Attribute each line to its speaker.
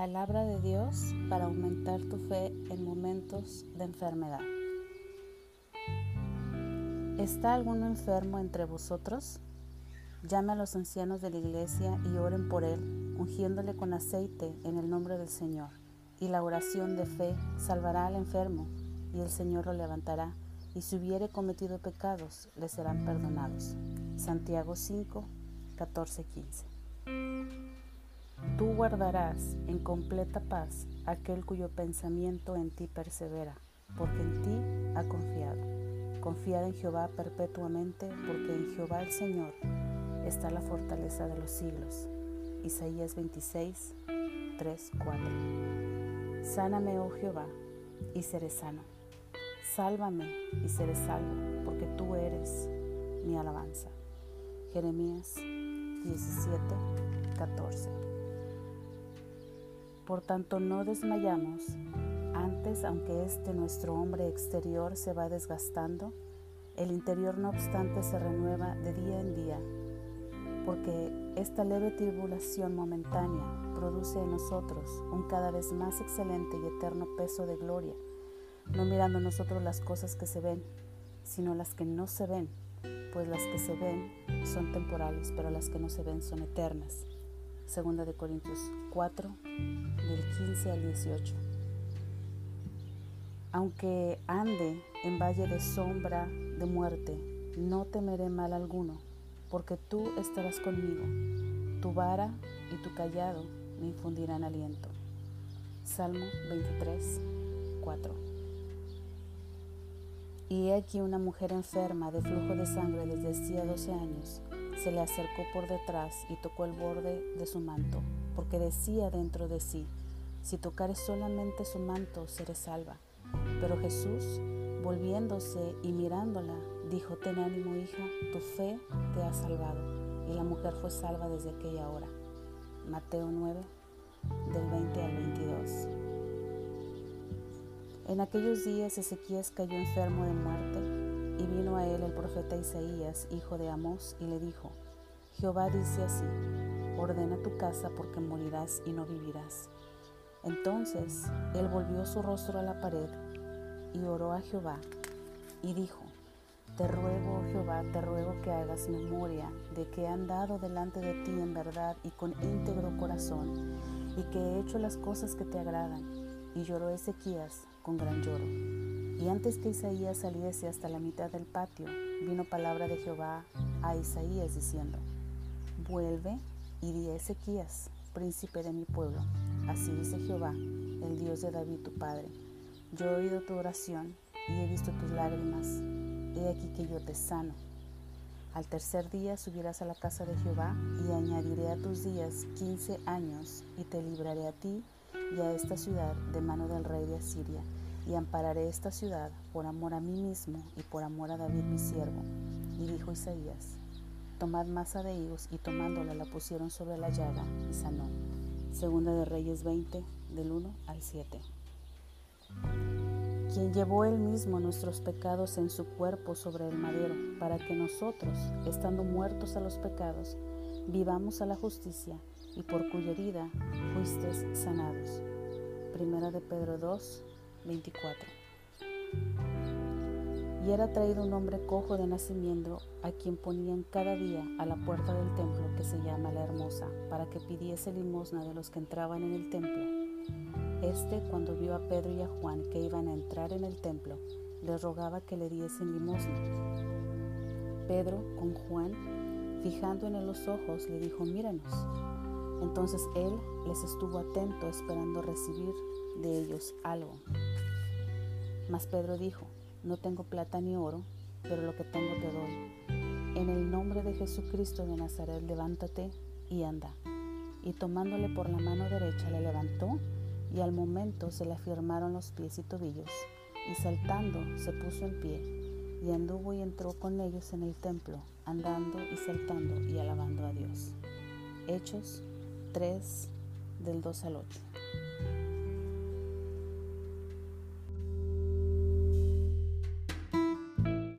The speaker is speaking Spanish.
Speaker 1: Palabra de Dios para aumentar tu fe en momentos de enfermedad. ¿Está alguno enfermo entre vosotros? Llame a los ancianos de la iglesia y oren por él, ungiéndole con aceite en el nombre del Señor. Y la oración de fe salvará al enfermo, y el Señor lo levantará, y si hubiere cometido pecados, le serán perdonados. Santiago 5, 14, 15. Tú guardarás en completa paz aquel cuyo pensamiento en ti persevera, porque en ti ha confiado. Confiad en Jehová perpetuamente, porque en Jehová el Señor está la fortaleza de los siglos. Isaías 26, 3, 4. Sáname, oh Jehová, y seré sano. Sálvame y seré salvo, porque tú eres mi alabanza. Jeremías 17, 14. Por tanto, no desmayamos. Antes, aunque este nuestro hombre exterior se va desgastando, el interior no obstante se renueva de día en día porque esta leve tribulación momentánea produce en nosotros un cada vez más excelente y eterno peso de gloria, no mirando nosotros las cosas que se ven, sino las que no se ven, pues las que se ven son temporales, pero las que no se ven son eternas. Segunda de Corintios 4, del 15 al 18. Aunque ande en valle de sombra de muerte, no temeré mal alguno porque tú estarás conmigo, tu vara y tu callado me infundirán aliento. Salmo 23, 4. Y he aquí una mujer enferma de flujo de sangre desde hacía 12 años, se le acercó por detrás y tocó el borde de su manto, porque decía dentro de sí, si tocares solamente su manto, seré salva. Pero Jesús, volviéndose y mirándola, dijo, ten ánimo hija, tu fe te ha salvado. Y la mujer fue salva desde aquella hora. Mateo 9, del 20 al 22. En aquellos días Ezequías cayó enfermo de muerte y vino a él el profeta Isaías, hijo de Amós, y le dijo, Jehová dice así, ordena tu casa porque morirás y no vivirás. Entonces él volvió su rostro a la pared y oró a Jehová y dijo, Te ruego, Jehová, te ruego que hagas memoria de que he andado delante de ti en verdad y con íntegro corazón, y que he hecho las cosas que te agradan. Y lloró Ezequías con gran lloro. Y antes que Isaías saliese hasta la mitad del patio, vino palabra de Jehová a Isaías diciendo, Vuelve y di a Ezequías, príncipe de mi pueblo. Así dice Jehová, el Dios de David tu padre yo he oído tu oración y he visto tus lágrimas. He aquí que yo te sano. Al tercer día subirás a la casa de Jehová y añadiré a tus días quince años y te libraré a ti y a esta ciudad de mano del rey de Asiria y ampararé esta ciudad por amor a mí mismo y por amor a David mi siervo. Y dijo Isaías, tomad masa de higos y tomándola la pusieron sobre la llaga y sanó. Segunda de Reyes 20 del 1 al 7 quien llevó él mismo nuestros pecados en su cuerpo sobre el madero, para que nosotros, estando muertos a los pecados, vivamos a la justicia, y por cuya herida fuisteis sanados. Primera de Pedro 2, 24. Y era traído un hombre cojo de nacimiento, a quien ponían cada día a la puerta del templo que se llama la Hermosa, para que pidiese limosna de los que entraban en el templo este, cuando vio a Pedro y a Juan que iban a entrar en el templo, les rogaba que le diesen limosna. Pedro, con Juan, fijando en él los ojos, le dijo, míranos. Entonces él les estuvo atento esperando recibir de ellos algo. Mas Pedro dijo, no tengo plata ni oro, pero lo que tengo te doy. En el nombre de Jesucristo de Nazaret, levántate y anda. Y tomándole por la mano derecha, le levantó y al momento se le afirmaron los pies y tobillos, y saltando se puso en pie, y anduvo y entró con ellos en el templo, andando y saltando y alabando a Dios. Hechos 3 del 2 al 8.